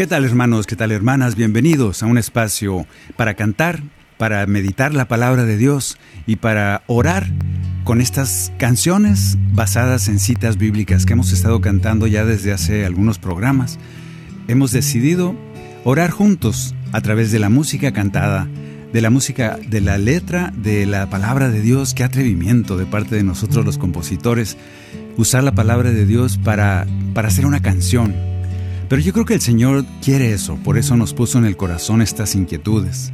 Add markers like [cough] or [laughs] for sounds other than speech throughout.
¿Qué tal hermanos? ¿Qué tal hermanas? Bienvenidos a un espacio para cantar, para meditar la palabra de Dios y para orar con estas canciones basadas en citas bíblicas que hemos estado cantando ya desde hace algunos programas. Hemos decidido orar juntos a través de la música cantada, de la música, de la letra, de la palabra de Dios. Qué atrevimiento de parte de nosotros los compositores usar la palabra de Dios para, para hacer una canción. Pero yo creo que el Señor quiere eso, por eso nos puso en el corazón estas inquietudes.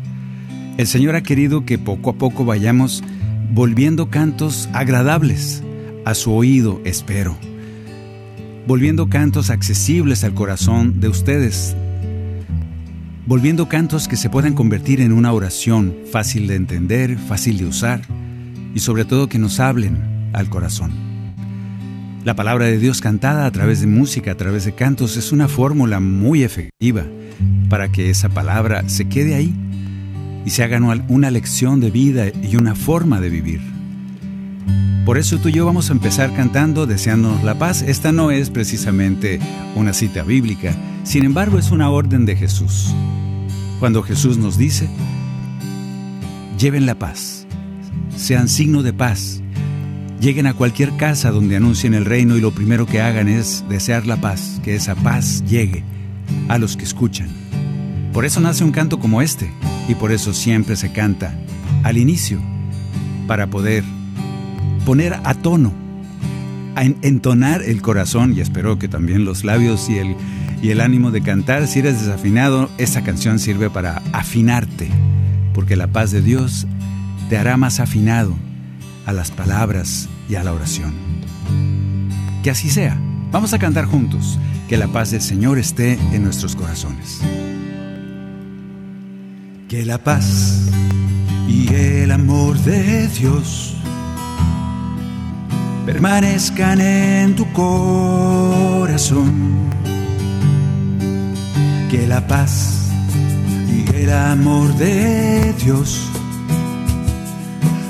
El Señor ha querido que poco a poco vayamos volviendo cantos agradables a su oído, espero. Volviendo cantos accesibles al corazón de ustedes. Volviendo cantos que se puedan convertir en una oración fácil de entender, fácil de usar y sobre todo que nos hablen al corazón. La palabra de Dios cantada a través de música, a través de cantos, es una fórmula muy efectiva para que esa palabra se quede ahí y se haga una lección de vida y una forma de vivir. Por eso tú y yo vamos a empezar cantando deseándonos la paz. Esta no es precisamente una cita bíblica, sin embargo es una orden de Jesús. Cuando Jesús nos dice, lleven la paz, sean signo de paz, lleguen a cualquier casa donde anuncien el reino y lo primero que hagan es desear la paz, que esa paz llegue a los que escuchan. Por eso nace un canto como este y por eso siempre se canta al inicio, para poder poner a tono, entonar el corazón y espero que también los labios y el, y el ánimo de cantar. Si eres desafinado, esa canción sirve para afinarte, porque la paz de Dios te hará más afinado a las palabras y a la oración. Que así sea. Vamos a cantar juntos. Que la paz del Señor esté en nuestros corazones. Que la paz y el amor de Dios permanezcan en tu corazón. Que la paz y el amor de Dios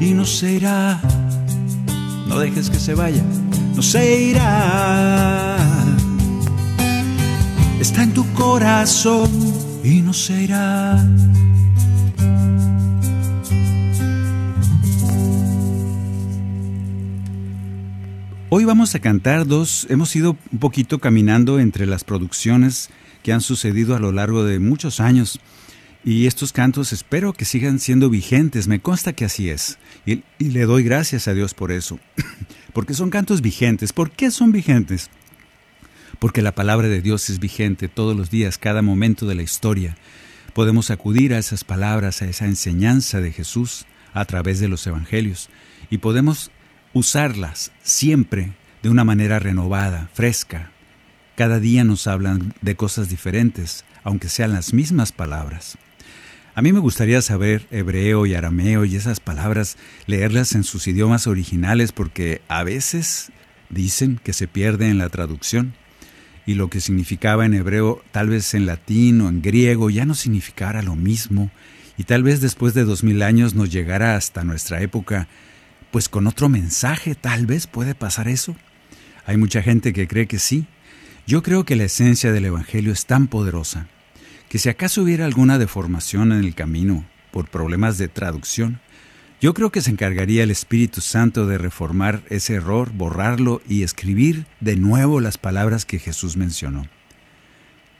y no se irá. No dejes que se vaya, no se irá. Está en tu corazón y no se irá. Hoy vamos a cantar dos, hemos ido un poquito caminando entre las producciones que han sucedido a lo largo de muchos años y estos cantos espero que sigan siendo vigentes, me consta que así es y, le doy gracias a Dios por eso, [clears throat] porque son cantos vigentes. ¿Por qué son vigentes? Porque la palabra de Dios es vigente todos los días, cada momento de la historia. Podemos acudir a esas palabras, a esa enseñanza de Jesús a través de los evangelios y podemos usarlas siempre de una manera renovada, fresca. Cada día nos hablan de cosas diferentes, aunque sean las mismas palabras. A mí me gustaría saber hebreo y arameo y esas palabras, leerlas en sus idiomas originales porque a veces dicen que se pierde en la traducción y lo que significaba en hebreo tal vez en latín o en griego ya no significara lo mismo y tal vez después de dos mil años nos llegara hasta nuestra época pues con otro mensaje, tal vez puede pasar eso. Hay mucha gente que cree que sí. Yo creo que la esencia del Evangelio es tan poderosa que si acaso hubiera alguna deformación en el camino por problemas de traducción, yo creo que se encargaría el Espíritu Santo de reformar ese error, borrarlo y escribir de nuevo las palabras que Jesús mencionó.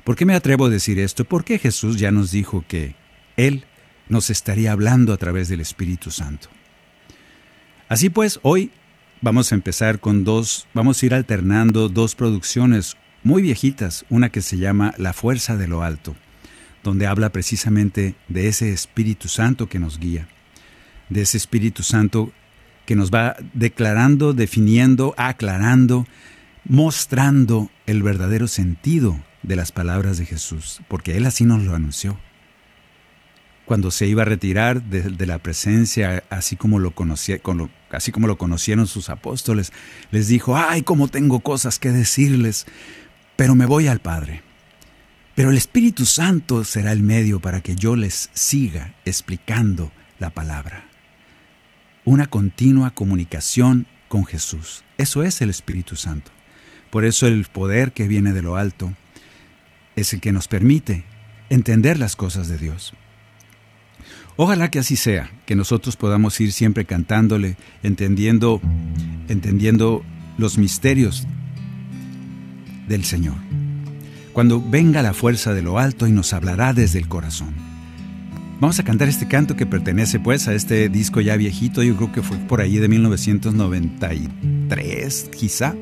¿Por qué me atrevo a decir esto? Porque Jesús ya nos dijo que Él nos estaría hablando a través del Espíritu Santo. Así pues, hoy vamos a empezar con dos, vamos a ir alternando dos producciones muy viejitas, una que se llama La Fuerza de lo Alto, donde habla precisamente de ese Espíritu Santo que nos guía, de ese Espíritu Santo que nos va declarando, definiendo, aclarando, mostrando el verdadero sentido de las palabras de Jesús, porque Él así nos lo anunció cuando se iba a retirar de, la presencia, así como, lo conocía, así como lo conocieron sus apóstoles, les dijo, ay, cómo tengo cosas que decirles, pero me voy al Padre. Pero el Espíritu Santo será el medio para que yo les siga explicando la palabra. Una continua comunicación con Jesús. Eso es el Espíritu Santo. Por eso el poder que viene de lo alto es el que nos permite entender las cosas de Dios. Ojalá que así sea, que nosotros podamos ir siempre cantándole, entendiendo, entendiendo los misterios del Señor. Cuando venga la fuerza de lo alto y nos hablará desde el corazón. Vamos a cantar este canto que pertenece pues a este disco ya viejito, yo creo que fue por ahí de 1993 quizá.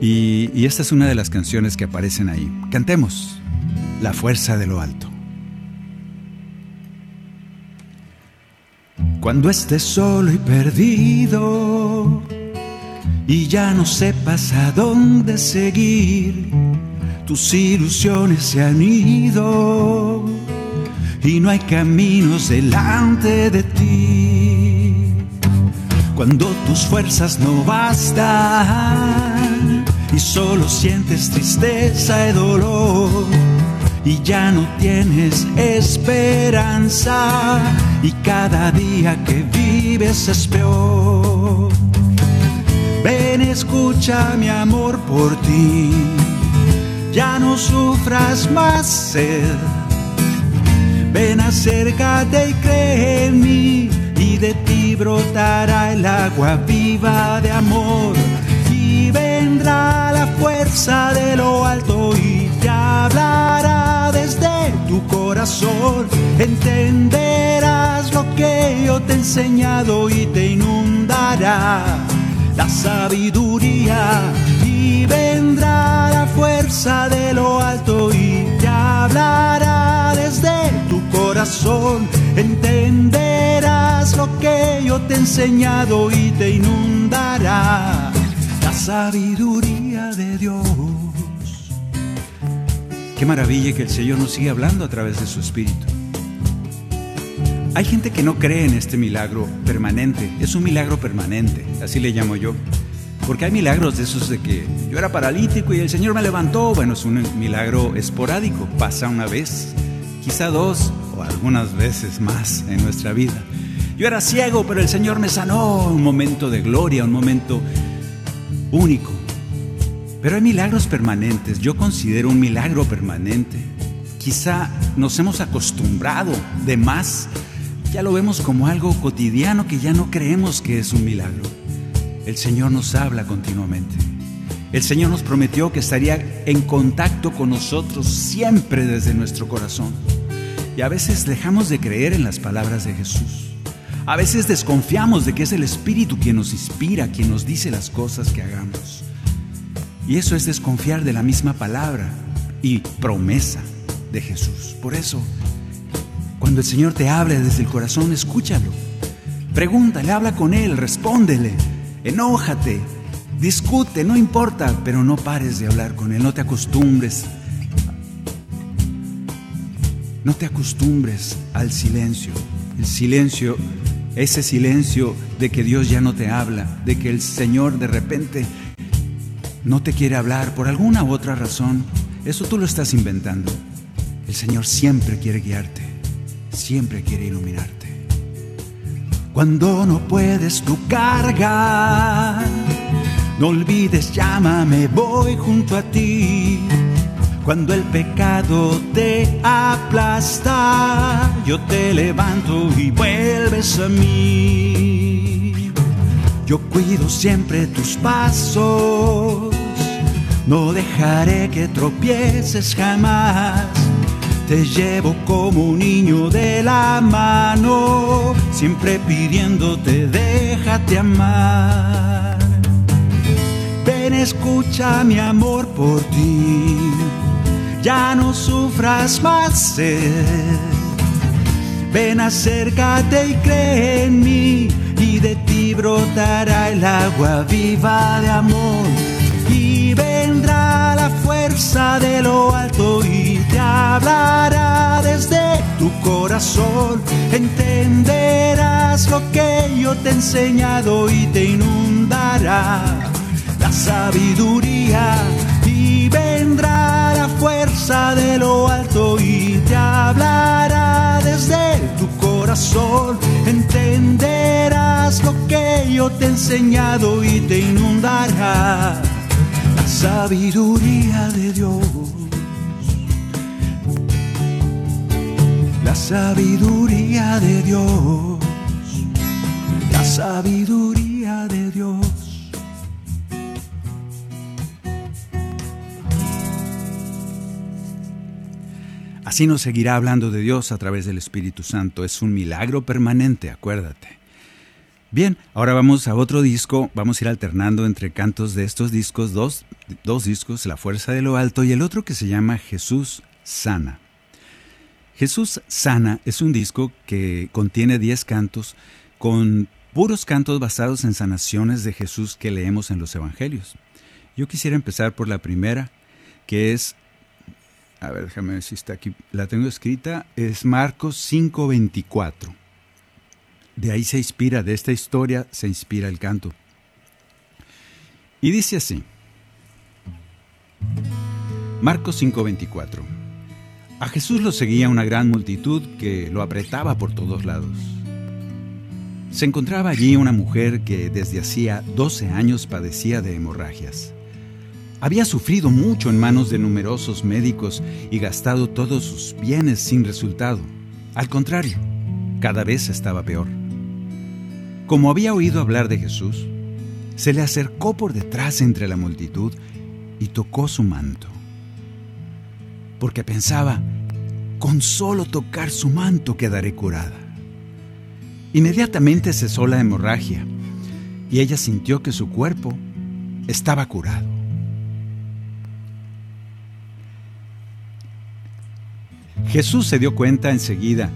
Y, y esta es una de las canciones que aparecen ahí. Cantemos La fuerza de lo alto. Cuando estés solo y perdido y ya no sepas a dónde seguir, tus ilusiones se han ido y no hay caminos delante de ti. Cuando tus fuerzas no bastan y solo sientes tristeza y dolor y ya no tienes esperanza y cada día que vives es peor. Ven, escucha mi amor por ti, ya no sufras más sed. Ven, acércate y cree en mí y de ti brotará el agua viva de amor y vendrá la fuerza de lo alto y te hablará desde tu corazón. Entenderás lo que yo te he enseñado y te inundará la sabiduría vendrá la fuerza de lo alto y te hablará desde tu corazón. Entenderás lo que yo te he enseñado y te inundará la sabiduría de Dios. Qué maravilla que el Señor nos sigue hablando a través de su Espíritu. Hay gente que no cree en este milagro permanente, es un milagro permanente, así le llamo yo. Porque hay milagros de esos de que yo era paralítico y el Señor me levantó. Bueno, es un milagro esporádico, pasa una vez, quizá dos o algunas veces más en nuestra vida. Yo era ciego, pero el Señor me sanó. Un momento de gloria, un momento único. Pero hay milagros permanentes. Yo considero un milagro permanente. Quizá nos hemos acostumbrado de más. Ya lo vemos como algo cotidiano que ya no creemos que es un milagro. El Señor nos habla continuamente. El Señor nos prometió que estaría en contacto con nosotros siempre desde nuestro corazón. Y a veces dejamos de creer en las palabras de Jesús. A veces desconfiamos de que es el Espíritu quien nos inspira, quien nos dice las cosas que hagamos. Y eso es desconfiar de la misma palabra y promesa de Jesús. Por eso, cuando el Señor te hable desde el corazón, escúchalo. Pregúntale, habla con Él, respóndele, enójate, discute, no importa, pero no pares de hablar con Él, no te acostumbres. No te acostumbres al silencio. El silencio, ese silencio de que Dios ya no te habla, de que el Señor de repente no te quiere hablar por alguna u otra razón. Eso tú lo estás inventando. El Señor siempre quiere guiarte, siempre quiere iluminarte. Cuando no puedes tu carga, no olvides, llámame, voy junto a ti cuando el pecado te aplasta, yo te levanto y vuelves a mí. Yo cuido siempre tus pasos, no dejaré que tropieces jamás. Te llevo como un niño de la mano, siempre pidiéndote déjate amar. Ven, escucha mi amor por ti ya no sufras más sed. Ven, acércate y cree en mí, y de ti brotará el agua viva de amor. La fuerza de lo alto y te hablará desde tu corazón. Entenderás lo que yo te he enseñado y te inundará la sabiduría y vendrá la fuerza de lo alto y te hablará desde tu corazón. Entenderás lo que yo te he enseñado y te inundará sabiduría de Dios. La sabiduría de Dios. La sabiduría de Dios. Así nos seguirá hablando de Dios a través del Espíritu Santo. Es un milagro permanente, acuérdate. Bien, ahora vamos a otro disco. Vamos a ir alternando entre cantos de estos discos, dos, dos discos, La Fuerza de lo Alto y el otro que se llama Jesús Sana. Jesús Sana es un disco que contiene 10 cantos con puros cantos basados en sanaciones de Jesús que leemos en los Evangelios. Yo quisiera empezar por la primera, que es a ver, déjame ver si está aquí, la tengo escrita, es Marcos 5:24. De ahí se inspira, de esta historia se inspira el canto. Y dice así, Marcos 5:24. A Jesús lo seguía una gran multitud que lo apretaba por todos lados. Se encontraba allí una mujer que desde hacía 12 años padecía de hemorragias. Había sufrido mucho en manos de numerosos médicos y gastado todos sus bienes sin resultado. Al contrario, cada vez estaba peor. Como había oído hablar de Jesús, se le acercó por detrás entre la multitud y tocó su manto. Porque pensaba, con solo tocar su manto quedaré curada. Inmediatamente cesó la hemorragia y ella sintió que su cuerpo estaba curado. Jesús se dio cuenta enseguida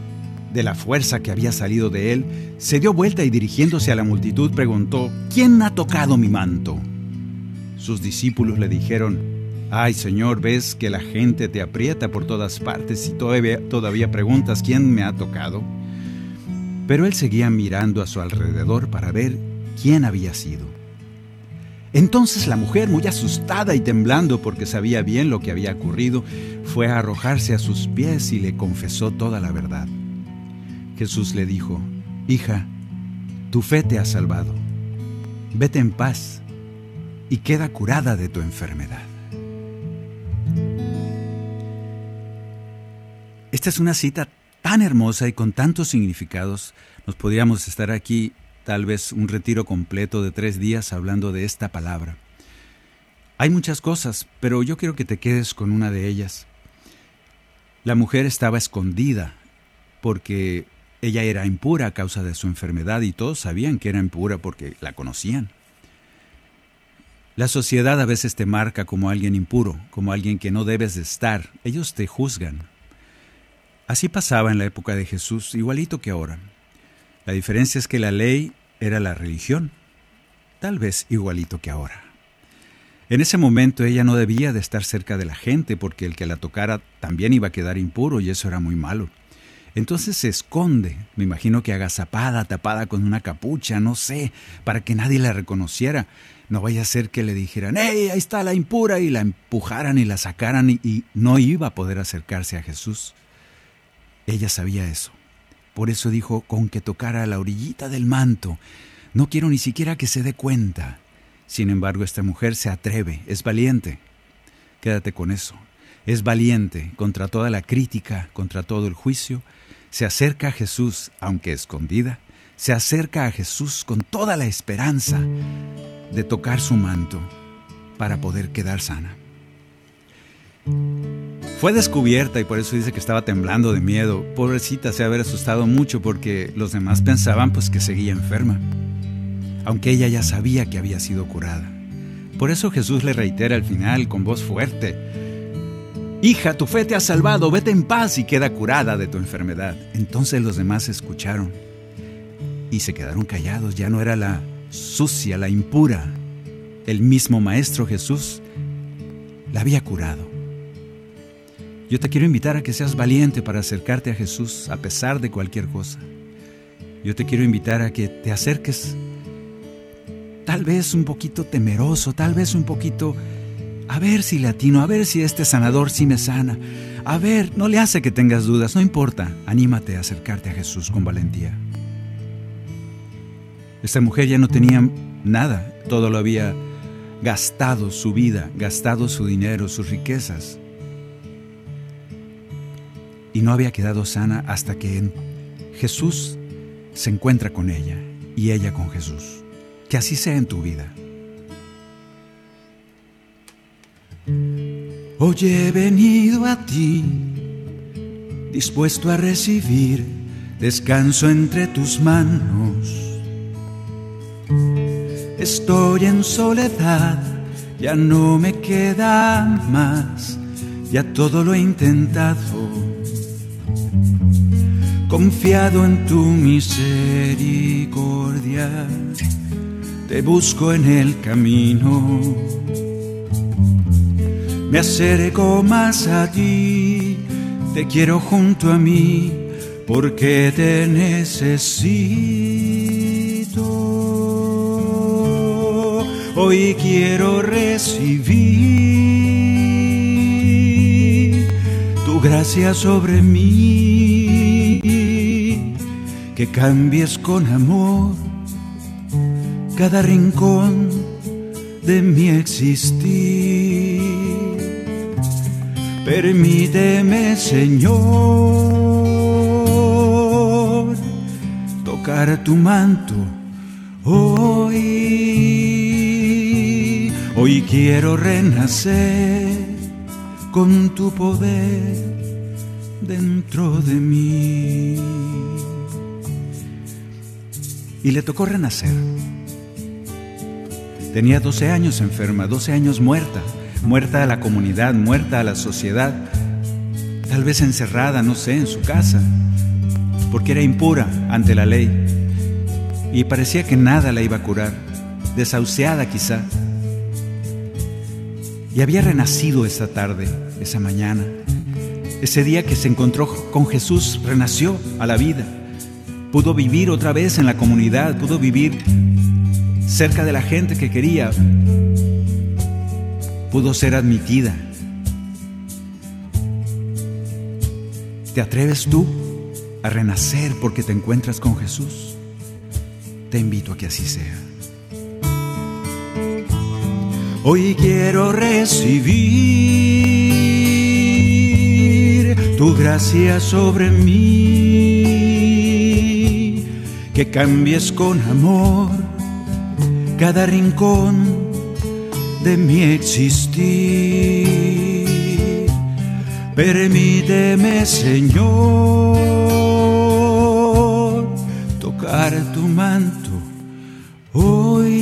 de la fuerza que había salido de él, se dio vuelta y dirigiéndose a la multitud preguntó, ¿quién ha tocado mi manto? Sus discípulos le dijeron, Ay Señor, ves que la gente te aprieta por todas partes y todavía, todavía preguntas quién me ha tocado. Pero él seguía mirando a su alrededor para ver quién había sido. Entonces la mujer, muy asustada y temblando porque sabía bien lo que había ocurrido, fue a arrojarse a sus pies y le confesó toda la verdad. Jesús le dijo, Hija, tu fe te ha salvado. Vete en paz y queda curada de tu enfermedad. Esta es una cita tan hermosa y con tantos significados. Nos podríamos estar aquí tal vez un retiro completo de tres días hablando de esta palabra. Hay muchas cosas, pero yo quiero que te quedes con una de ellas. La mujer estaba escondida porque ella era impura a causa de su enfermedad y todos sabían que era impura porque la conocían. La sociedad a veces te marca como alguien impuro, como alguien que no debes de estar. Ellos te juzgan. Así pasaba en la época de Jesús, igualito que ahora. La diferencia es que la ley era la religión, tal vez igualito que ahora. En ese momento ella no debía de estar cerca de la gente porque el que la tocara también iba a quedar impuro y eso era muy malo. Entonces se esconde, me imagino que agazapada, tapada con una capucha, no sé, para que nadie la reconociera. No vaya a ser que le dijeran, ¡Ey, ahí está la impura! y la empujaran y la sacaran y, y no iba a poder acercarse a Jesús. Ella sabía eso. Por eso dijo, con que tocara la orillita del manto. No quiero ni siquiera que se dé cuenta. Sin embargo, esta mujer se atreve, es valiente. Quédate con eso. Es valiente contra toda la crítica, contra todo el juicio. Se acerca a Jesús, aunque escondida. Se acerca a Jesús con toda la esperanza de tocar su manto para poder quedar sana. Fue descubierta y por eso dice que estaba temblando de miedo. Pobrecita se haber asustado mucho porque los demás pensaban pues que seguía enferma aunque ella ya sabía que había sido curada. Por eso Jesús le reitera al final con voz fuerte, Hija, tu fe te ha salvado, vete en paz y queda curada de tu enfermedad. Entonces los demás escucharon y se quedaron callados, ya no era la sucia, la impura. El mismo Maestro Jesús la había curado. Yo te quiero invitar a que seas valiente para acercarte a Jesús a pesar de cualquier cosa. Yo te quiero invitar a que te acerques tal vez un poquito temeroso, tal vez un poquito, a ver si latino, a ver si este sanador sí me sana. A ver, no le hace que tengas dudas, no importa, anímate a acercarte a Jesús con valentía. Esta mujer ya no tenía nada, todo lo había gastado su vida, gastado su dinero, sus riquezas. Y no había quedado sana hasta que Jesús se encuentra con ella y ella con Jesús. Que así sea en tu vida. Hoy he venido a ti, dispuesto a recibir descanso entre tus manos. Estoy en soledad, ya no me queda más, ya todo lo he intentado. Confiado en tu misericordia te busco en el camino. Me acerco más a ti, te quiero junto a mí, porque te necesito. Hoy quiero recibir tu gracia sobre mí, que cambies con amor cada rincón de mi existir. Permíteme, Señor, tocar tu manto hoy. Hoy quiero renacer con tu poder dentro de mí. Y le tocó renacer Tenía 12 años enferma, 12 años muerta, muerta a la comunidad, muerta a la sociedad, tal vez encerrada, no sé, en su casa, porque era impura ante la ley y parecía que nada la iba a curar, desahuciada quizá. Y había renacido esa tarde, esa mañana. Ese día que se encontró con Jesús, renació a la vida. Pudo vivir otra vez en la comunidad, pudo vivir cerca de la gente que quería, pudo ser admitida. ¿Te atreves tú a renacer porque te encuentras con Jesús? Te invito a que así sea. Hoy quiero recibir tu gracia sobre mí, que cambies con amor cada rincón de mi existir. Permíteme, Señor, tocar tu manto hoy.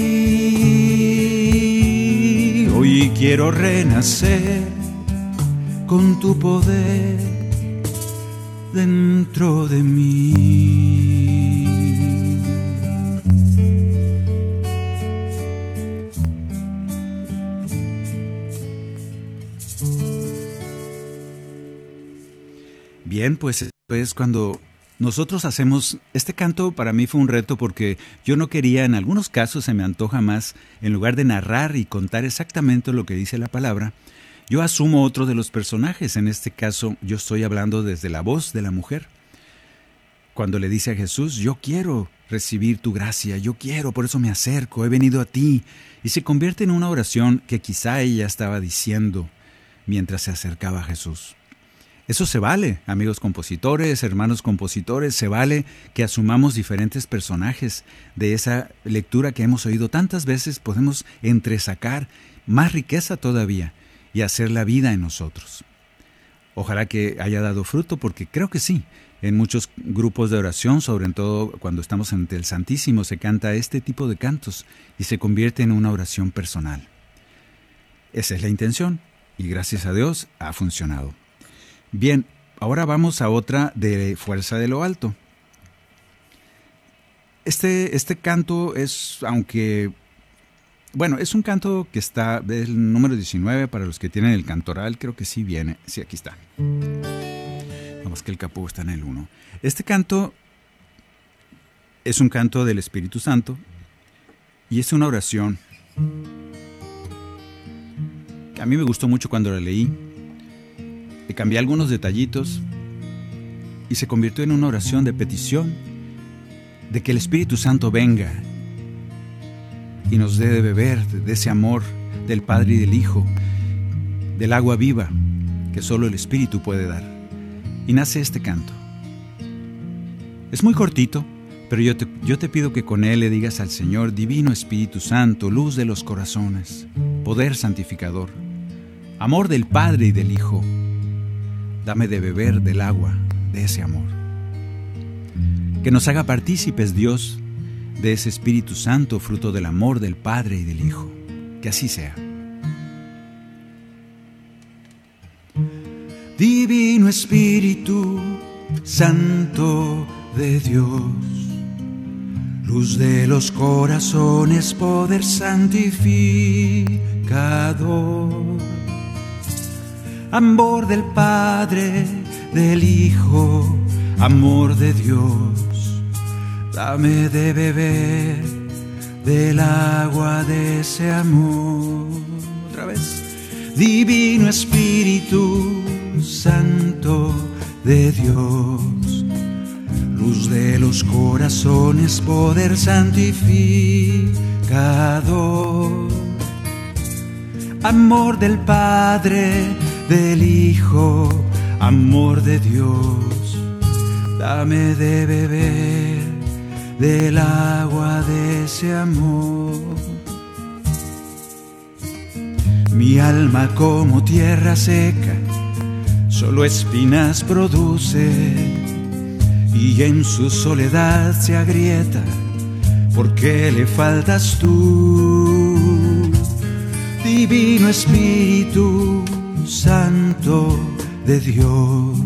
Hoy quiero renacer con tu poder dentro de mí. Bien, pues es cuando nosotros hacemos, este canto para mí fue un reto porque yo no quería, en algunos casos se me antoja más, en lugar de narrar y contar exactamente lo que dice la palabra, yo asumo otro de los personajes, en este caso yo estoy hablando desde la voz de la mujer. Cuando le dice a Jesús, yo quiero recibir tu gracia, yo quiero, por eso me acerco, he venido a ti, y se convierte en una oración que quizá ella estaba diciendo mientras se acercaba a Jesús. Eso se vale, amigos compositores, hermanos compositores, se vale que asumamos diferentes personajes de esa lectura que hemos oído tantas veces, podemos entresacar más riqueza todavía y hacer la vida en nosotros. Ojalá que haya dado fruto porque creo que sí. En muchos grupos de oración, sobre todo cuando estamos ante el Santísimo, se canta este tipo de cantos y se convierte en una oración personal. Esa es la intención y gracias a Dios ha funcionado. Bien, ahora vamos a otra de Fuerza de lo Alto. Este, este canto es, aunque, bueno, es un canto que está, es el número 19 para los que tienen el cantoral, creo que sí viene, sí, aquí está. Vamos que el capó está en el 1. Este canto es un canto del Espíritu Santo y es una oración a mí me gustó mucho cuando la leí le cambié algunos detallitos y se convirtió en una oración de petición de que el Espíritu Santo venga y nos dé de beber de ese amor del Padre y del Hijo, del agua viva que solo el Espíritu puede dar. Y nace este canto. Es muy cortito, pero yo te, yo te pido que con él le digas al Señor, Divino Espíritu Santo, luz de los corazones, poder santificador, amor del Padre y del Hijo, dame de beber del agua de ese amor. Que nos haga partícipes Dios de ese Espíritu Santo, fruto del amor del Padre y del Hijo. Que así sea. Divino Espíritu Santo de Dios, luz de los corazones, poder santificador amor del Padre, del Hijo, amor de Dios. Dame de beber del agua de ese amor. Otra vez. Divino Espíritu Santo de Dios, luz de los corazones, poder santificador. Amor del Padre, del Hijo, amor de Dios. Dame de beber del agua de ese amor. Mi alma como tierra seca, solo espinas produce y en su soledad se agrieta porque le faltas tú, Divino Espíritu Santo de Dios,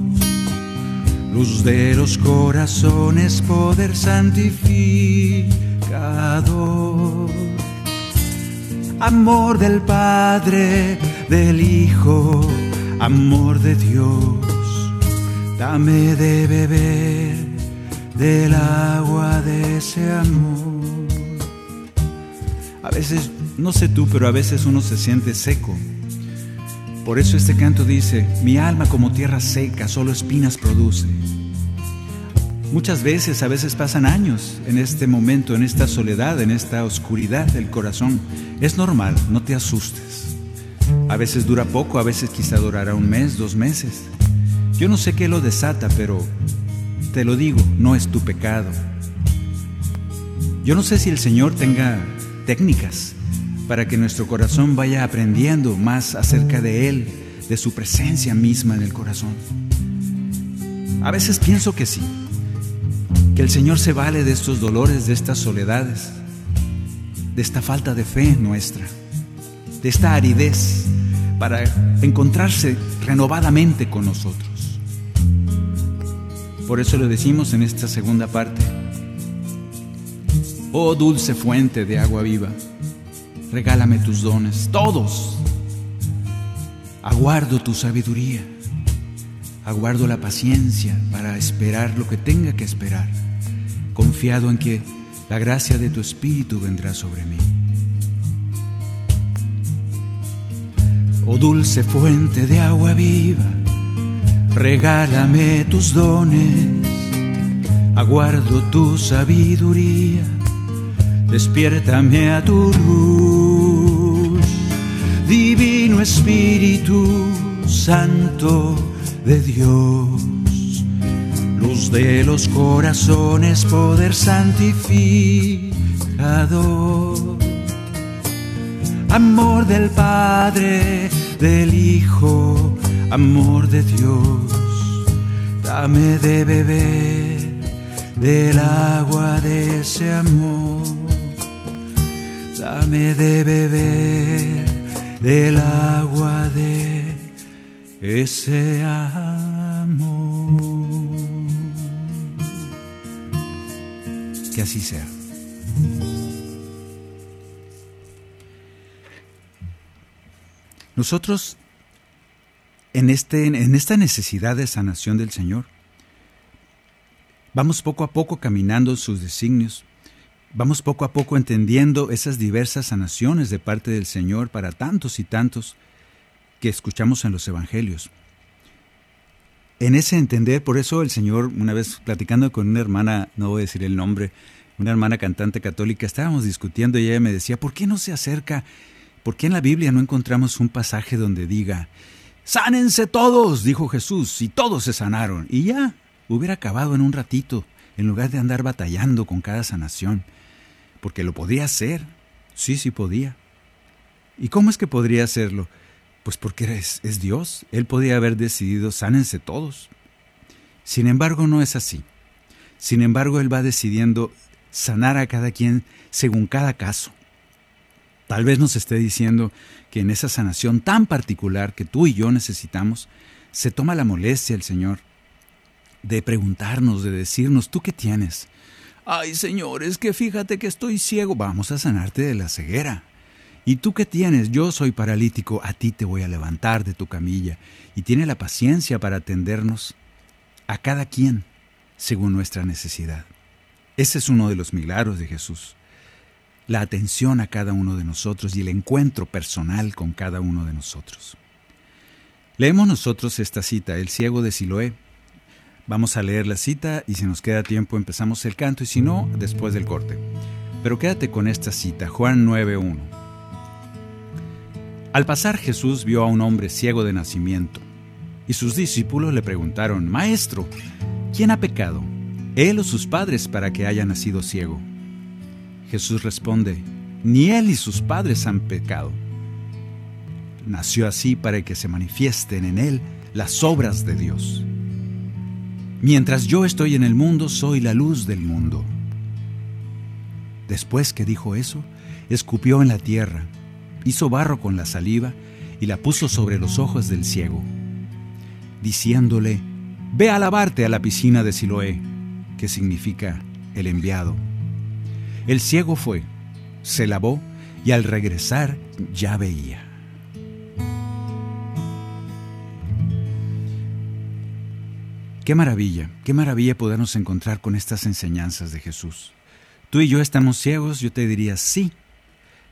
luz de los corazones, poder santificador, amor del Padre, del Hijo, amor de Dios, dame de beber del agua de ese amor. A veces, no sé tú, pero a veces uno se siente seco por eso este canto dice, mi alma como tierra seca, solo espinas produce. Muchas veces, a veces pasan años en este momento, en esta soledad, en esta oscuridad del corazón. Es normal, no te asustes. A veces dura poco, a veces quizá durará un mes, dos meses. Yo no sé qué lo desata, pero te lo digo, no es tu pecado. Yo no sé si el Señor tenga técnicas para que nuestro corazón vaya aprendiendo más acerca de Él, de su presencia misma en el corazón. A veces pienso que sí, que el Señor se vale de estos dolores, de estas soledades, de esta falta de fe nuestra, de esta aridez, para encontrarse renovadamente con nosotros. Por eso lo decimos en esta segunda parte. Oh dulce fuente de agua viva regálame tus dones, todos. Aguardo tu sabiduría. aguardo la paciencia para esperar lo que tenga que esperar, confiado en que la gracia de tu Espíritu vendrá sobre mí. Oh dulce fuente de agua viva, regálame tus dones, aguardo tu sabiduría, despiértame a tu luz, Divino Espíritu Santo de Dios, luz de los corazones, poder santificador, amor del Padre, del Hijo, amor de Dios, dame de beber del agua de ese amor, dame de beber del agua de ese amor. Que así sea. Nosotros, en, este, en esta necesidad de sanación del Señor, vamos poco a poco caminando sus designios, vamos poco a poco entendiendo esas diversas sanaciones de parte del Señor para tantos y tantos que escuchamos en los Evangelios. En ese entender, por eso el Señor, una vez platicando con una hermana, no voy a decir el nombre, una hermana cantante católica, estábamos discutiendo y ella me decía, ¿por qué no se acerca? ¿Por qué en la Biblia no encontramos un pasaje donde diga, sánense todos, dijo Jesús, y todos se sanaron? Y ya, hubiera acabado en un ratito, en lugar de andar batallando con cada sanación, porque lo podía hacer, sí, sí podía. ¿Y cómo es que podría hacerlo? Pues porque es, es Dios. Él podía haber decidido, sánense todos. Sin embargo, no es así. Sin embargo, Él va decidiendo sanar a cada quien según cada caso. Tal vez nos esté diciendo que en esa sanación tan particular que tú y yo necesitamos, se toma la molestia el Señor de preguntarnos, de decirnos, ¿tú qué tienes? Ay, Señor, es que fíjate que estoy ciego. Vamos a sanarte de la ceguera. ¿Y tú qué tienes? Yo soy paralítico, a ti te voy a levantar de tu camilla. Y tiene la paciencia para atendernos a cada quien según nuestra necesidad. Ese es uno de los milagros de Jesús. La atención a cada uno de nosotros y el encuentro personal con cada uno de nosotros. Leemos nosotros esta cita, El ciego de Siloé. Vamos a leer la cita y si nos queda tiempo empezamos el canto y si no, después del corte. Pero quédate con esta cita, Juan 9.1. Al pasar Jesús vio a un hombre ciego de nacimiento, y sus discípulos le preguntaron, Maestro, ¿quién ha pecado? ¿Él o sus padres para que haya nacido ciego? Jesús responde, Ni él ni sus padres han pecado. Nació así para que se manifiesten en él las obras de Dios. Mientras yo estoy en el mundo, soy la luz del mundo. Después que dijo eso, escupió en la tierra hizo barro con la saliva y la puso sobre los ojos del ciego, diciéndole, Ve a lavarte a la piscina de Siloé, que significa el enviado. El ciego fue, se lavó y al regresar ya veía. Qué maravilla, qué maravilla podernos encontrar con estas enseñanzas de Jesús. Tú y yo estamos ciegos, yo te diría sí,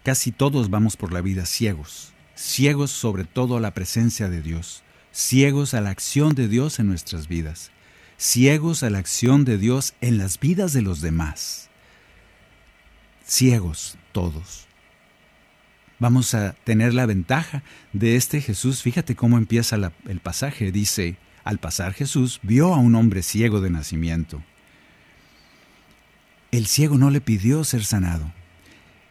Casi todos vamos por la vida ciegos, ciegos sobre todo a la presencia de Dios, ciegos a la acción de Dios en nuestras vidas, ciegos a la acción de Dios en las vidas de los demás. Ciegos todos. Vamos a tener la ventaja de este Jesús. Fíjate cómo empieza el pasaje. Dice, al pasar Jesús vio a un hombre ciego de nacimiento. El ciego no le pidió ser sanado.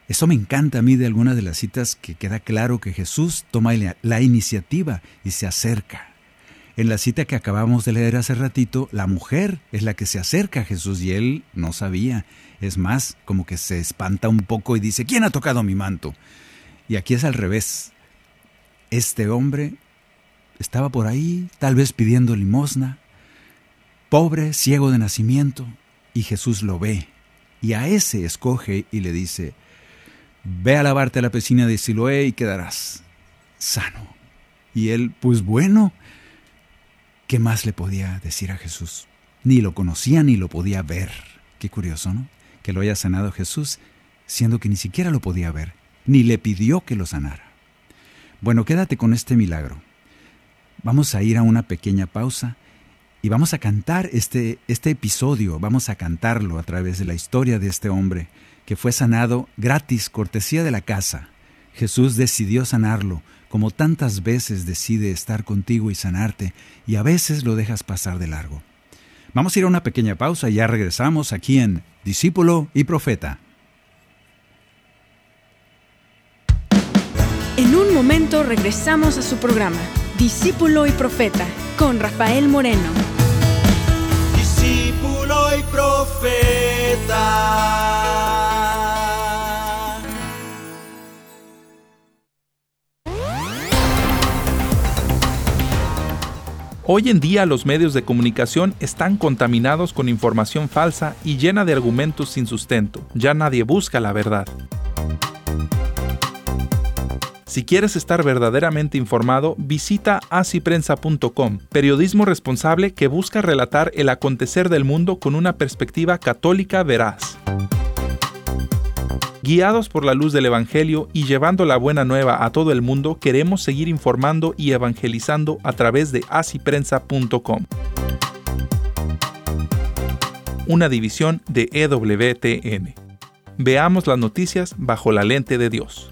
Eso me encanta a mí de algunas de las citas que queda claro que Jesús toma la iniciativa y se acerca. En la cita que acabamos de leer hace ratito, la mujer es la que se acerca a Jesús y él no sabía. Es más, como que se espanta un poco y dice, ¿quién ha tocado mi manto? Y aquí es al revés. Este hombre estaba por ahí, tal vez pidiendo limosna, pobre, ciego de nacimiento, y Jesús lo ve. Y a ese escoge y le dice, ve a lavarte a la piscina de Siloé y quedarás sano. Y él, pues bueno, ¿qué más le podía decir a Jesús? Ni lo conocía ni lo podía ver. Qué curioso, ¿no? Que lo haya sanado Jesús, siendo que ni siquiera lo podía ver, ni le pidió que lo sanara. Bueno, quédate con este milagro. Vamos a ir a una pequeña pausa y vamos a cantar este, este episodio, vamos a cantarlo a través de la historia de este hombre que fue sanado gratis, cortesía de la casa. Jesús decidió sanarlo, como tantas veces decide estar contigo y sanarte, y a veces lo dejas pasar de largo. Vamos a ir a una pequeña pausa y ya regresamos aquí en Discípulo y Profeta. En un momento regresamos a su programa, Discípulo y Profeta, con Rafael Moreno. Discípulo y Profeta. Hoy en día los medios de comunicación están contaminados con información falsa y llena de argumentos sin sustento. Ya nadie busca la verdad. Si quieres estar verdaderamente informado, visita asiprensa.com, periodismo responsable que busca relatar el acontecer del mundo con una perspectiva católica veraz. Guiados por la luz del Evangelio y llevando la buena nueva a todo el mundo, queremos seguir informando y evangelizando a través de asiprensa.com. Una división de EWTN. Veamos las noticias bajo la lente de Dios.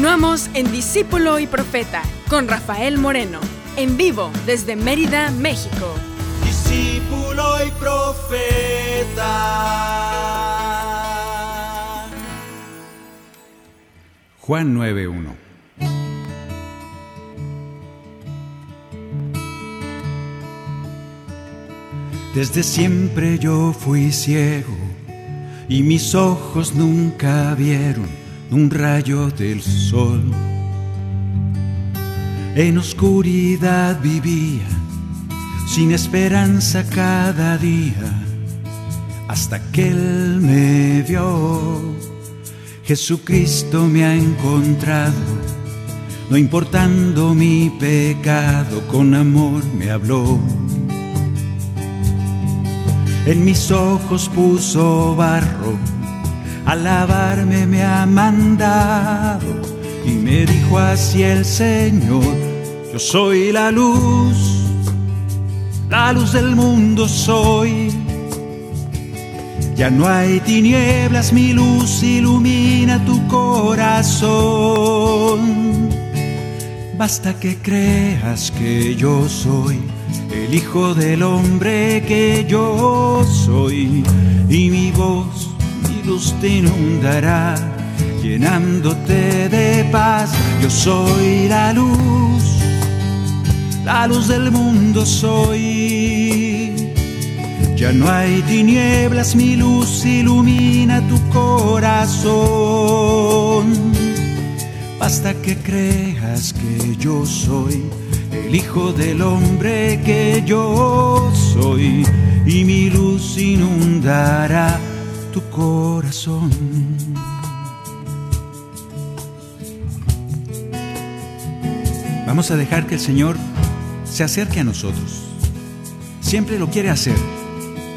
Continuamos en Discípulo y Profeta con Rafael Moreno, en vivo desde Mérida, México. Discípulo y Profeta. Juan 9.1 Desde siempre yo fui ciego y mis ojos nunca vieron un rayo del sol. En oscuridad vivía, sin esperanza cada día, hasta que Él me vio. Jesucristo me ha encontrado, no importando mi pecado, con amor me habló. En mis ojos puso barro a lavarme me ha mandado y me dijo así el Señor, yo soy la luz, la luz del mundo soy. Ya no hay tinieblas, mi luz ilumina tu corazón. Basta que creas que yo soy el Hijo del Hombre que yo soy y mi voz luz te inundará, llenándote de paz. Yo soy la luz, la luz del mundo soy. Ya no hay tinieblas, mi luz ilumina tu corazón. Basta que creas que yo soy el Hijo del Hombre que yo soy y mi luz inundará tu corazón. Vamos a dejar que el Señor se acerque a nosotros. Siempre lo quiere hacer.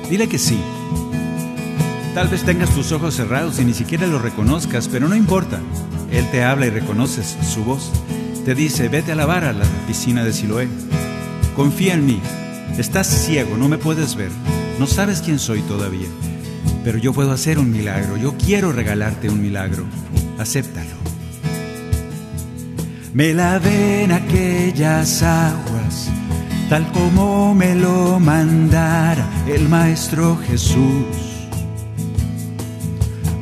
Dile que sí. Tal vez tengas tus ojos cerrados y ni siquiera lo reconozcas, pero no importa. Él te habla y reconoces su voz. Te dice, vete a lavar a la piscina de Siloé. Confía en mí. Estás ciego, no me puedes ver. No sabes quién soy todavía. Pero yo puedo hacer un milagro. Yo quiero regalarte un milagro. Acéptalo. Me lavé en aquellas aguas, tal como me lo mandara el Maestro Jesús.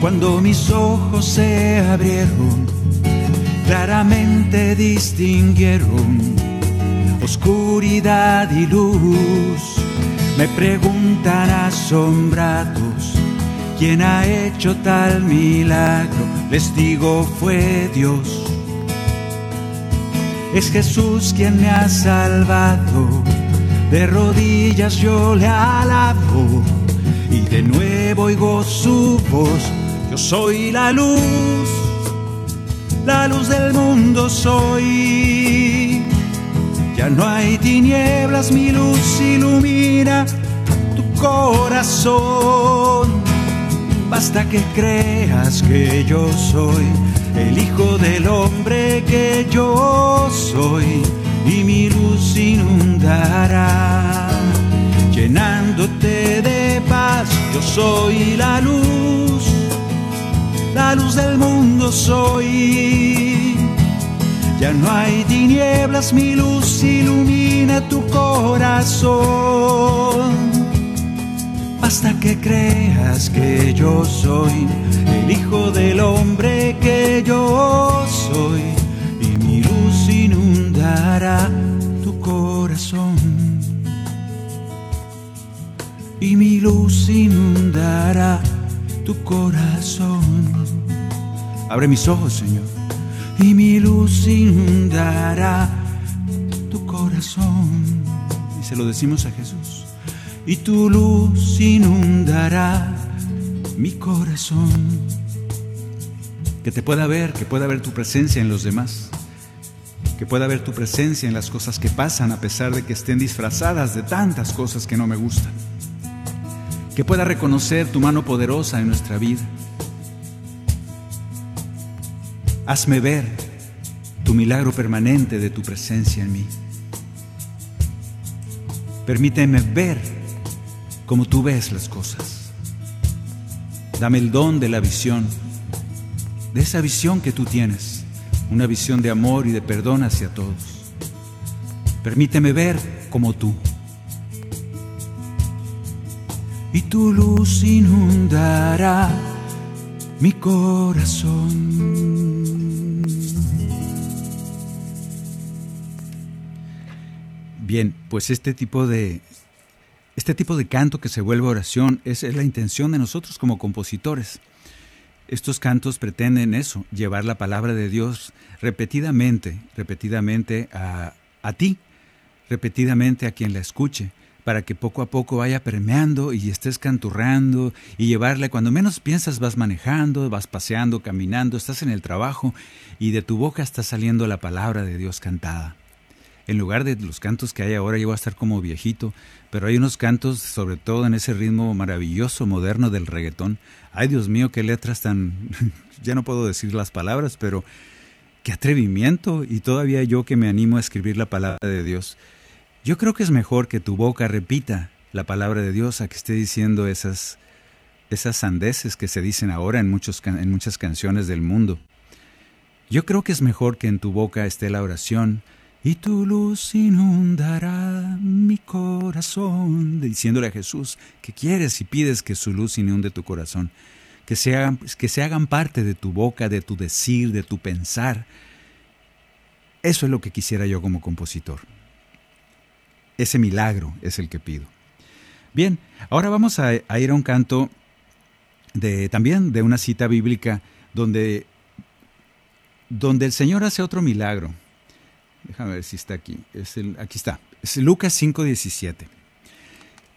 Cuando mis ojos se abrieron, claramente distinguieron oscuridad y luz. Me preguntan asombrados, ¿quién ha hecho tal milagro? Les digo, fue Dios. Es Jesús quien me ha salvado. De rodillas yo le alabo y de nuevo oigo su voz. Yo soy la luz la luz del mundo soy. Ya no hay tinieblas, mi luz ilumina tu corazón. Basta que creas que yo soy el Hijo del Hombre que yo soy y mi luz inundará, llenándote de paz. Yo soy la luz la luz del mundo soy. Ya no hay tinieblas, mi luz ilumina tu corazón. Basta que creas que yo soy el Hijo del Hombre que yo soy y mi luz inundará tu corazón. Y mi luz inundará tu corazón. Abre mis ojos, Señor, y mi luz inundará tu corazón. Y se lo decimos a Jesús. Y tu luz inundará mi corazón. Que te pueda ver, que pueda ver tu presencia en los demás. Que pueda ver tu presencia en las cosas que pasan a pesar de que estén disfrazadas de tantas cosas que no me gustan que pueda reconocer tu mano poderosa en nuestra vida. Hazme ver tu milagro permanente de tu presencia en mí. Permíteme ver como tú ves las cosas. Dame el don de la visión, de esa visión que tú tienes, una visión de amor y de perdón hacia todos. Permíteme ver como tú y tu luz inundará mi corazón. Bien, pues este tipo de este tipo de canto que se vuelve oración es, la intención de nosotros como compositores. Estos cantos pretenden eso, llevar la palabra de Dios repetidamente, repetidamente a, a ti, repetidamente a quien la escuche para que poco a poco vaya permeando y estés canturrando y llevarle, cuando menos piensas vas manejando, vas paseando, caminando, estás en el trabajo y de tu boca está saliendo la palabra de Dios cantada. En lugar de los cantos que hay ahora, yo voy a estar como viejito, pero hay unos cantos, sobre todo en ese ritmo maravilloso, moderno del reggaetón. Ay, Dios mío, qué letras tan... [laughs] ya no puedo decir las palabras, pero qué atrevimiento. Y todavía yo que me animo a escribir la palabra de Dios. Yo creo que es mejor que tu boca repita la palabra de Dios a que esté diciendo esas, esas sandeces que se dicen ahora en, muchos, en muchas canciones del mundo. Yo creo que es mejor que en tu boca esté la oración y tu luz inundará mi corazón, diciéndole a Jesús que quieres y pides que su luz inunde tu corazón, que se hagan, que se hagan parte de tu boca, de tu decir, de tu pensar. Eso es lo que quisiera yo como compositor. Ese milagro es el que pido. Bien, ahora vamos a, ir a un canto de, también de una cita bíblica donde, donde el Señor hace otro milagro. Déjame ver si está aquí. Es el, aquí está. Es Lucas 5.17.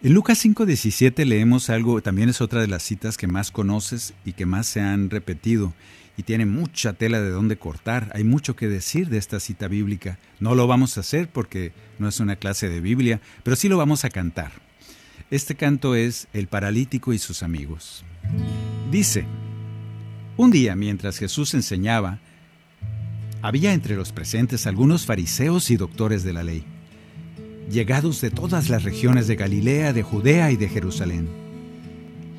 En Lucas 5.17 leemos algo, también es otra de las citas que más conoces y que más se han repetido y tiene mucha tela de dónde cortar. Hay mucho que decir de esta cita bíblica. No lo vamos a hacer porque no es una clase de Biblia, pero sí lo vamos a cantar. Este canto es El paralítico y sus amigos. Dice, un día mientras Jesús enseñaba, había entre los presentes algunos fariseos y doctores de la ley, llegados de todas las regiones de Galilea, de Judea y de Jerusalén.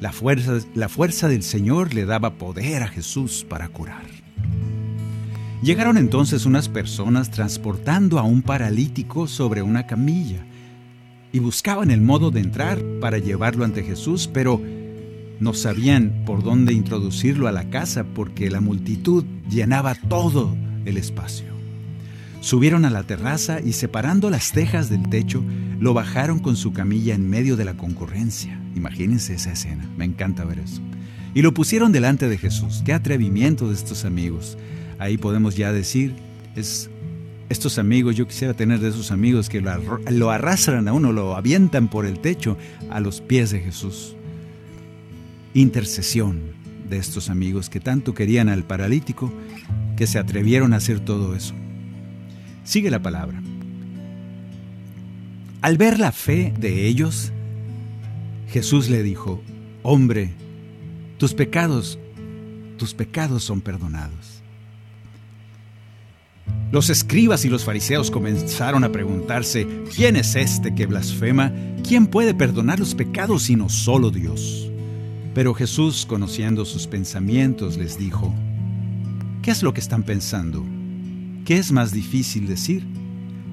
La fuerza, la fuerza del Señor le daba poder a Jesús para curar. Llegaron entonces unas personas transportando a un paralítico sobre una camilla y buscaban el modo de entrar para llevarlo ante Jesús, pero no sabían por dónde introducirlo a la casa porque la multitud llenaba todo el espacio. Subieron a la terraza y separando las tejas del techo, lo bajaron con su camilla en medio de la concurrencia. Imagínense esa escena, me encanta ver eso. Y lo pusieron delante de Jesús. Qué atrevimiento de estos amigos. Ahí podemos ya decir, es estos amigos, yo quisiera tener de esos amigos que lo, arrastran a uno, lo avientan por el techo a los pies de Jesús. Intercesión de estos amigos que tanto querían al paralítico que se atrevieron a hacer todo eso. Sigue la palabra. Al ver la fe de ellos, Jesús le dijo, hombre, tus pecados, tus pecados son perdonados. Los escribas y los fariseos comenzaron a preguntarse, ¿quién es este que blasfema? ¿Quién puede perdonar los pecados sino solo Dios? Pero Jesús, conociendo sus pensamientos, les dijo, ¿qué es lo que están pensando? ¿Qué es más difícil decir?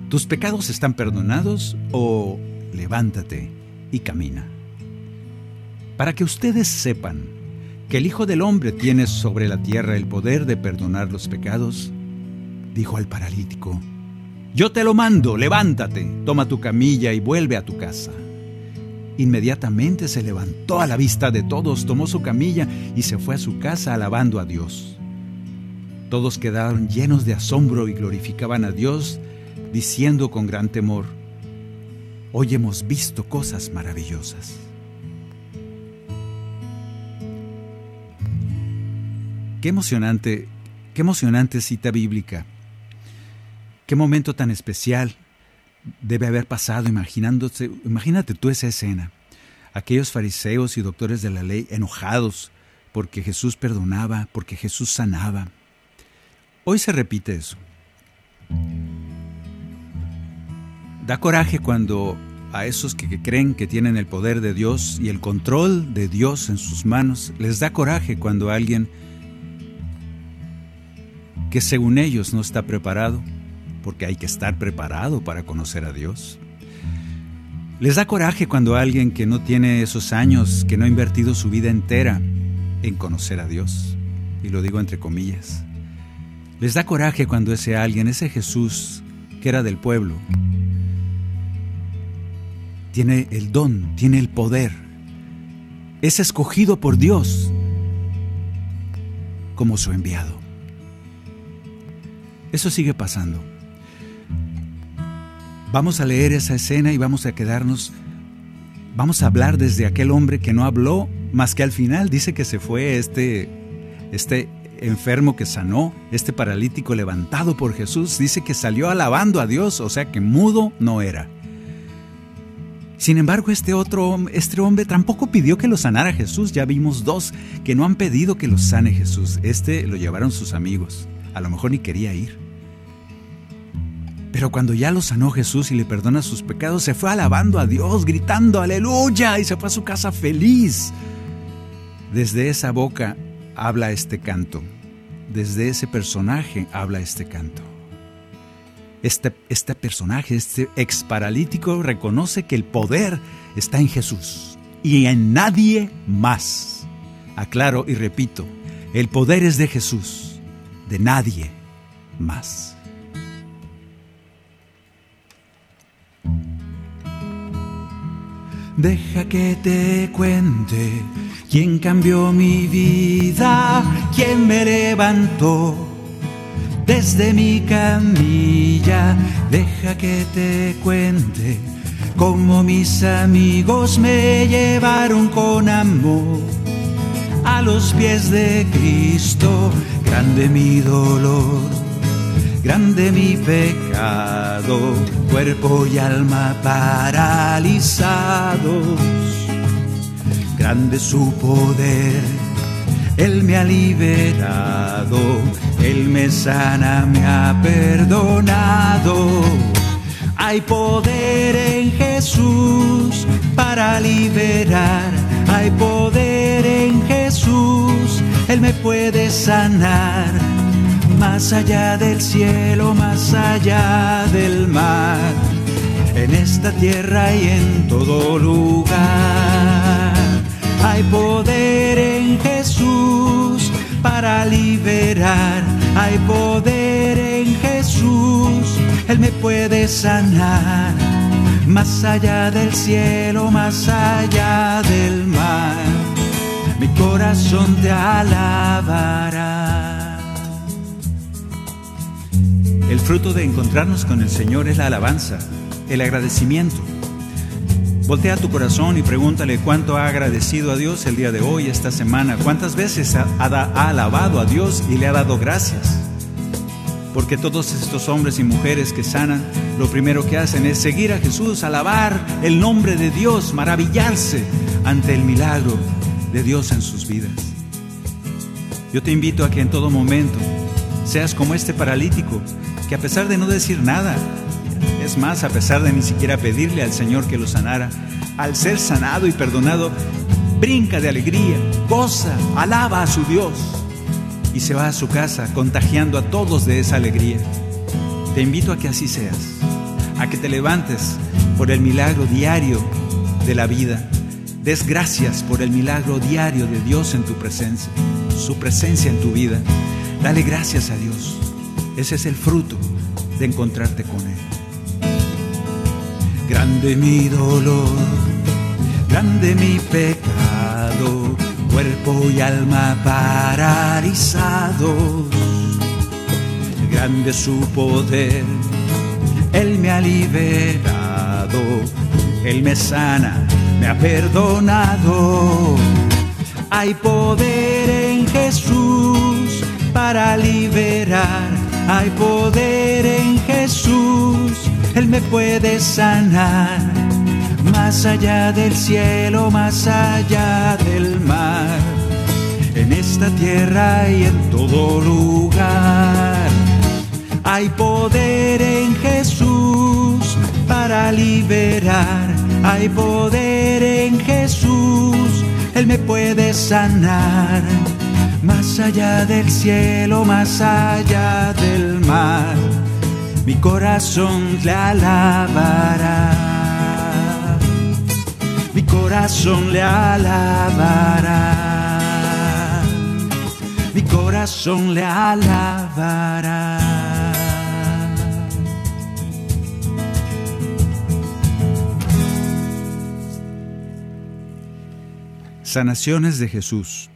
¿Tus pecados están perdonados o levántate y camina? Para que ustedes sepan que el Hijo del Hombre tiene sobre la tierra el poder de perdonar los pecados, dijo al paralítico, Yo te lo mando, levántate, toma tu camilla y vuelve a tu casa. Inmediatamente se levantó a la vista de todos, tomó su camilla y se fue a su casa alabando a Dios. Todos quedaron llenos de asombro y glorificaban a Dios, diciendo con gran temor, Hoy hemos visto cosas maravillosas. Qué emocionante, qué emocionante cita bíblica. Qué momento tan especial debe haber pasado imaginándose, imagínate tú esa escena. Aquellos fariseos y doctores de la ley enojados porque Jesús perdonaba, porque Jesús sanaba. Hoy se repite eso. Da coraje cuando a esos que, creen que tienen el poder de Dios y el control de Dios en sus manos, les da coraje cuando alguien que según ellos no está preparado porque hay que estar preparado para conocer a Dios. Les da coraje cuando alguien que no tiene esos años, que no ha invertido su vida entera en conocer a Dios, y lo digo entre comillas, les da coraje cuando ese alguien, ese Jesús que era del pueblo, tiene el don, tiene el poder, es escogido por Dios como su enviado. Eso sigue pasando. Vamos a leer esa escena y vamos a quedarnos, vamos a hablar desde aquel hombre que no habló más que al final dice que se fue este, este enfermo que sanó, este paralítico levantado por Jesús, dice que salió alabando a Dios, o sea que mudo no era. Sin embargo, este otro, este hombre tampoco pidió que lo sanara Jesús. Ya vimos dos que no han pedido que lo sane Jesús. Este lo llevaron sus amigos. A lo mejor ni quería ir. Pero cuando ya lo sanó Jesús y le perdona sus pecados, se fue alabando a Dios, gritando aleluya y se fue a su casa feliz. Desde esa boca habla este canto, desde ese personaje habla este canto. Este, este personaje, este ex paralítico, reconoce que el poder está en Jesús y en nadie más. Aclaro y repito, el poder es de Jesús, de nadie más. Deja que te cuente quién cambió mi vida, quién me levantó desde mi camilla. Deja que te cuente cómo mis amigos me llevaron con amor a los pies de Cristo. Grande mi dolor, grande mi pecado, cuerpo y alma paralizados, grande su poder, Él me ha liberado, Él me sana, me ha perdonado. Hay poder en Jesús para liberar, hay poder en Jesús, Él me puede sanar más allá del cielo, más allá del mar, en esta tierra y en todo lugar. Hay poder en Jesús para liberar, hay poder en Jesús, Él me puede sanar. Más allá del cielo, más allá del mar, mi corazón te alabará. El fruto de encontrarnos con el Señor es la alabanza, el agradecimiento. Voltea tu corazón y pregúntale cuánto ha agradecido a Dios el día de hoy, esta semana, cuántas veces ha, alabado a Dios y le ha dado gracias. Porque todos estos hombres y mujeres que sanan, lo primero que hacen es seguir a Jesús, alabar el nombre de Dios, maravillarse ante el milagro de Dios en sus vidas. Yo te invito a que en todo momento seas como este paralítico que a pesar de no decir nada, es más, a pesar de ni siquiera pedirle al Señor que lo sanara, al ser sanado y perdonado, brinca de alegría, goza, alaba a su Dios y se va a su casa contagiando a todos de esa alegría. Te invito a que así seas, a que te levantes por el milagro diario de la vida. Des gracias por el milagro diario de Dios en tu presencia, su presencia en tu vida. Dale gracias a Dios. Ese es el fruto de encontrarte con Él. Grande mi dolor, grande mi pecado, cuerpo y alma paralizados. Grande su poder, Él me ha liberado, Él me sana, me ha perdonado. Hay poder en Jesús para liberar hay poder en Jesús, Él me puede sanar. Más allá del cielo, más allá del mar, en esta tierra y en todo lugar. Hay poder en Jesús para liberar. Hay poder en Jesús, Él me puede sanar más allá del cielo, más allá del mar, mi corazón le alabará. Mi corazón le alabará. Mi corazón le alabará. Sanaciones de Jesús.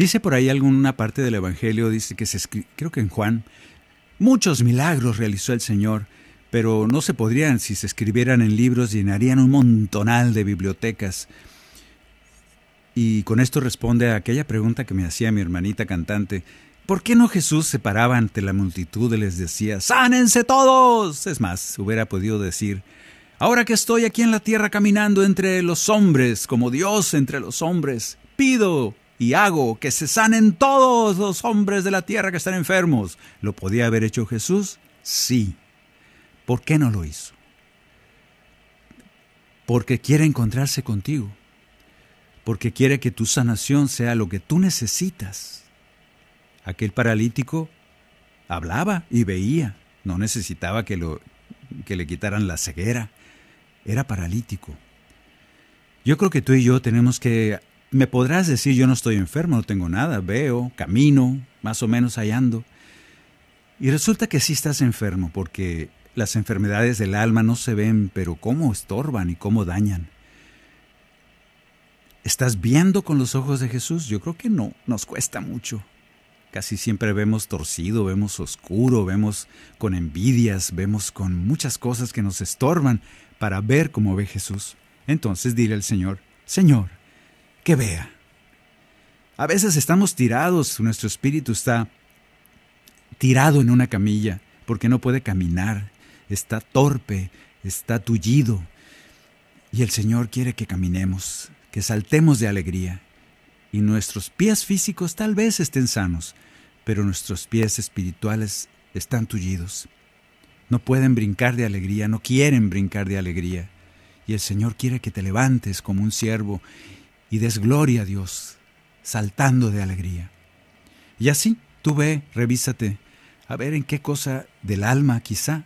Dice por ahí alguna parte del Evangelio, dice que se creo que en Juan, muchos milagros realizó el Señor, pero no se podrían, si se escribieran en libros, llenarían un montonal de bibliotecas. Y con esto responde a aquella pregunta que me hacía mi hermanita cantante. ¿Por qué no Jesús se paraba ante la multitud y les decía, ¡sánense todos! Es más, hubiera podido decir, ahora que estoy aquí en la tierra caminando entre los hombres, como Dios entre los hombres, pido y hago que se sanen todos los hombres de la tierra que están enfermos. ¿Lo podía haber hecho Jesús? Sí. ¿Por qué no lo hizo? Porque quiere encontrarse contigo. Porque quiere que tu sanación sea lo que tú necesitas. Aquel paralítico hablaba y veía. No necesitaba que, lo, que le quitaran la ceguera. Era paralítico. Yo creo que tú y yo tenemos que me podrás decir, yo no estoy enfermo, no tengo nada, veo, camino, más o menos hallando. Y resulta que sí estás enfermo, porque las enfermedades del alma no se ven, pero cómo estorban y cómo dañan. ¿Estás viendo con los ojos de Jesús? Yo creo que no, nos cuesta mucho. Casi siempre vemos torcido, vemos oscuro, vemos con envidias, vemos con muchas cosas que nos estorban para ver cómo ve Jesús. Entonces dile al Señor, Señor, que vea. A veces estamos tirados, nuestro espíritu está tirado en una camilla porque no puede caminar, está torpe, está tullido. Y el Señor quiere que caminemos, que saltemos de alegría. Y nuestros pies físicos tal vez estén sanos, pero nuestros pies espirituales están tullidos. No pueden brincar de alegría, no quieren brincar de alegría. Y el Señor quiere que te levantes como un siervo y des gloria a Dios, saltando de alegría. Y así, tú ve, revísate, a ver en qué cosa del alma quizá,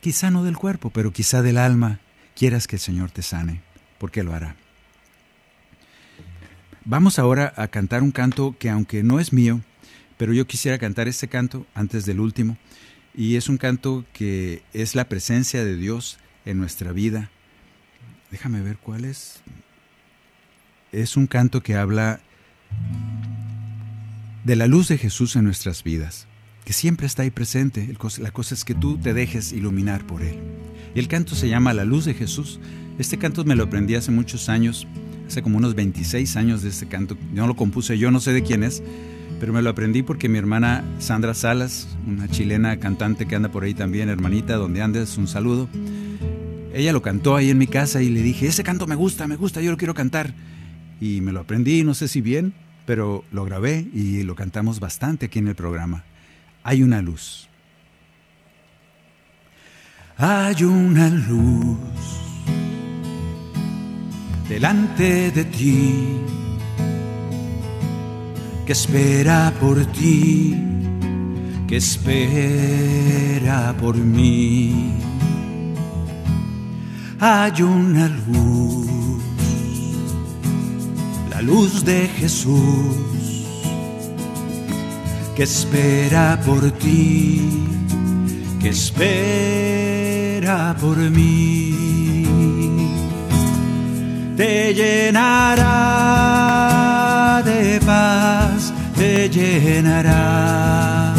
quizá no del cuerpo, pero quizá del alma, quieras que el Señor te sane, porque lo hará. Vamos ahora a cantar un canto que aunque no es mío, pero yo quisiera cantar este canto antes del último, y es un canto que es la presencia de Dios en nuestra vida. Déjame ver cuál es. Es un canto que habla de la luz de Jesús en nuestras vidas, que siempre está ahí presente. La cosa es que tú te dejes iluminar por Él. Y el canto se llama La luz de Jesús. Este canto me lo aprendí hace muchos años, hace como unos 26 años de este canto. No lo compuse yo, no sé de quién es, pero me lo aprendí porque mi hermana Sandra Salas, una chilena cantante que anda por ahí también, hermanita, donde andes, un saludo. Ella lo cantó ahí en mi casa y le dije, ese canto me gusta, me gusta, yo lo quiero cantar. Y me lo aprendí, no sé si bien, pero lo grabé y lo cantamos bastante aquí en el programa. Hay una luz. Hay una luz delante de ti que espera por ti, que espera por mí. Hay una luz, la luz de Jesús, que espera por ti, que espera por mí. Te llenará de paz, te llenará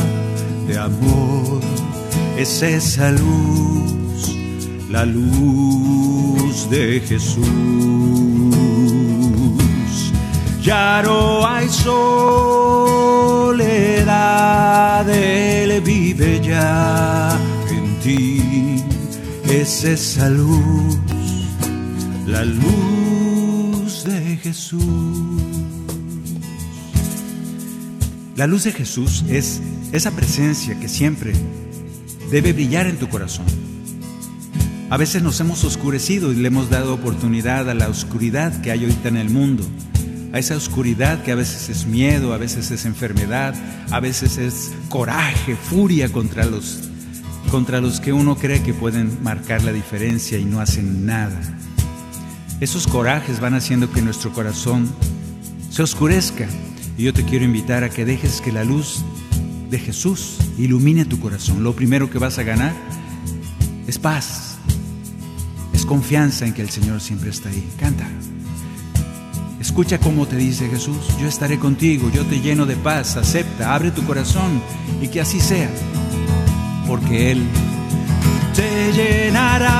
de amor. Es esa luz, la luz de Jesús. Ya no hay soledad, Él vive ya en ti. Es esa luz, la luz de Jesús. La luz de Jesús es esa presencia que siempre debe brillar en tu corazón. A veces nos hemos oscurecido y le hemos dado oportunidad a la oscuridad que hay ahorita en el mundo, a esa oscuridad que a veces es miedo, a veces es enfermedad, a veces es coraje, furia contra los, contra los que uno cree que pueden marcar la diferencia y no hacen nada. Esos corajes van haciendo que nuestro corazón se oscurezca y yo te quiero invitar a que dejes que la luz de Jesús ilumine tu corazón. Lo primero que vas a ganar es paz, es confianza en que el Señor siempre está ahí. Canta. Escucha cómo te dice Jesús, yo estaré contigo, yo te lleno de paz, acepta, abre tu corazón y que así sea, porque Él te llenará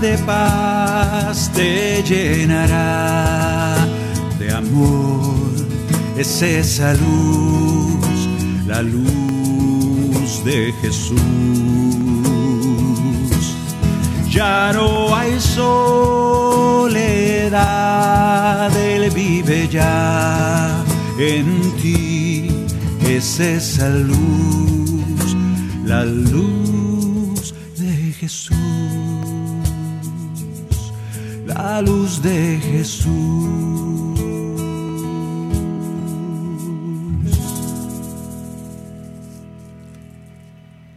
de paz, te llenará de amor, es esa luz, la luz de Jesús. Ya no hay soledad, Él vive ya en ti. Es esa luz, la luz de Jesús, la luz de Jesús.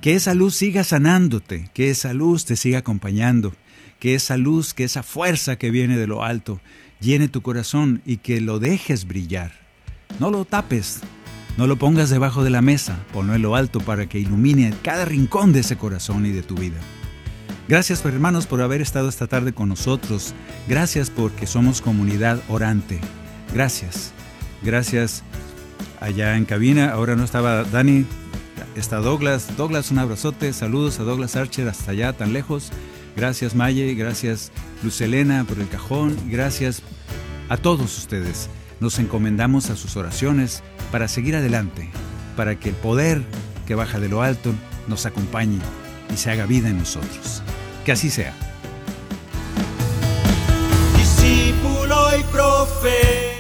Que esa luz siga sanándote, que esa luz te siga acompañando, que esa luz, que esa fuerza que viene de lo alto llene tu corazón y que lo dejes brillar. No lo tapes, no lo pongas debajo de la mesa, ponlo en lo alto para que ilumine cada rincón de ese corazón y de tu vida. Gracias hermanos por haber estado esta tarde con nosotros. Gracias porque somos comunidad orante. Gracias. Gracias allá en cabina. Ahora no estaba Dani, está Douglas. Douglas, un abrazote. Saludos a Douglas Archer hasta allá, tan lejos. Gracias Maye, gracias Lucelena por el cajón. Gracias a todos ustedes. Nos encomendamos a sus oraciones para seguir adelante. para que el poder que baja de lo alto nos acompañe y se haga vida en nosotros. Que así sea. Discípulo y profe